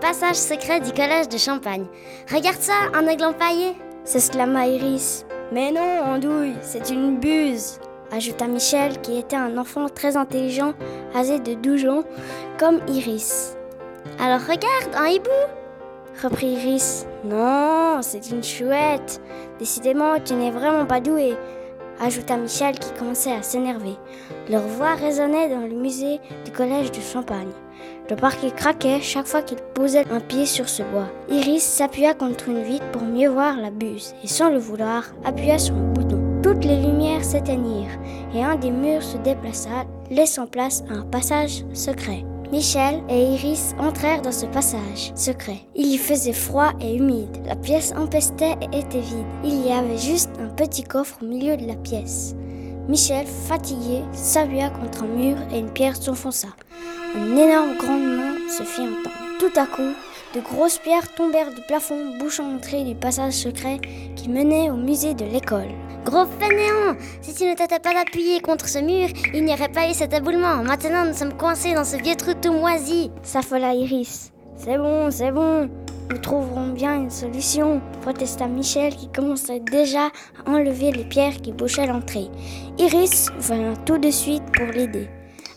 passage secret du collège de Champagne. Regarde ça, un aigle empaillé. S'exclama Iris. Mais non, Andouille, c'est une buse ajouta Michel, qui était un enfant très intelligent, âgé de 12 ans, comme Iris. Alors regarde, un hibou reprit Iris. Non, c'est une chouette. Décidément, tu n'es vraiment pas doué, ajouta Michel qui commençait à s'énerver. Leur voix résonnait dans le musée du collège de Champagne. Le parquet craquait chaque fois qu'il posait un pied sur ce bois. Iris s'appuya contre une vitre pour mieux voir la buse et sans le vouloir appuya sur un bouton. Toutes les lumières s'éteignirent et un des murs se déplaça, laissant place à un passage secret. Michel et Iris entrèrent dans ce passage secret. Il y faisait froid et humide. La pièce empestait et était vide. Il y avait juste un petit coffre au milieu de la pièce. Michel, fatigué, s'appuya contre un mur et une pierre s'enfonça. Un énorme grondement se fit entendre. Tout à coup, de grosses pierres tombèrent du plafond, bouchant l'entrée du passage secret qui menait au musée de l'école. Gros fainéant Si tu ne t'étais pas appuyé contre ce mur, il n'y aurait pas eu cet aboulement. Maintenant, nous sommes coincés dans ce vieux trou tout moisi. S'affola Iris. C'est bon, c'est bon. Nous trouverons bien une solution, protesta Michel qui commençait déjà à enlever les pierres qui bouchaient l'entrée. Iris vint tout de suite pour l'aider.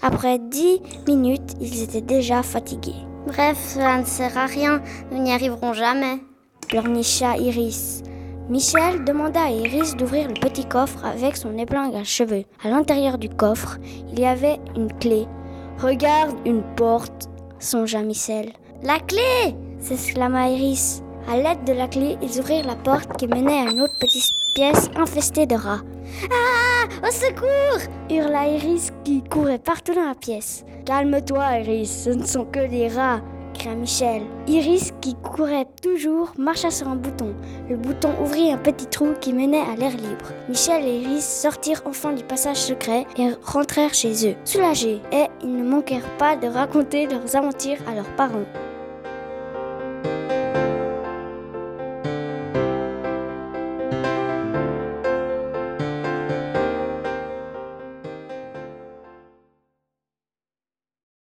Après dix minutes, ils étaient déjà fatigués. Bref, ça ne sert à rien, nous n'y arriverons jamais. Pleurnicha Iris. Michel demanda à Iris d'ouvrir le petit coffre avec son épingle à cheveux. À l'intérieur du coffre, il y avait une clé. Regarde, une porte, songea Michel. La clé s'exclama Iris. À l'aide de la clé, ils ouvrirent la porte qui menait à une autre petite pièce infestée de rats. Ah Au secours hurla Iris qui courait partout dans la pièce. Calme-toi, Iris, ce ne sont que des rats, cria Michel. Iris, qui courait toujours, marcha sur un bouton. Le bouton ouvrit un petit trou qui menait à l'air libre. Michel et Iris sortirent enfin du passage secret et rentrèrent chez eux, soulagés, et ils ne manquèrent pas de raconter leurs aventures à leurs parents.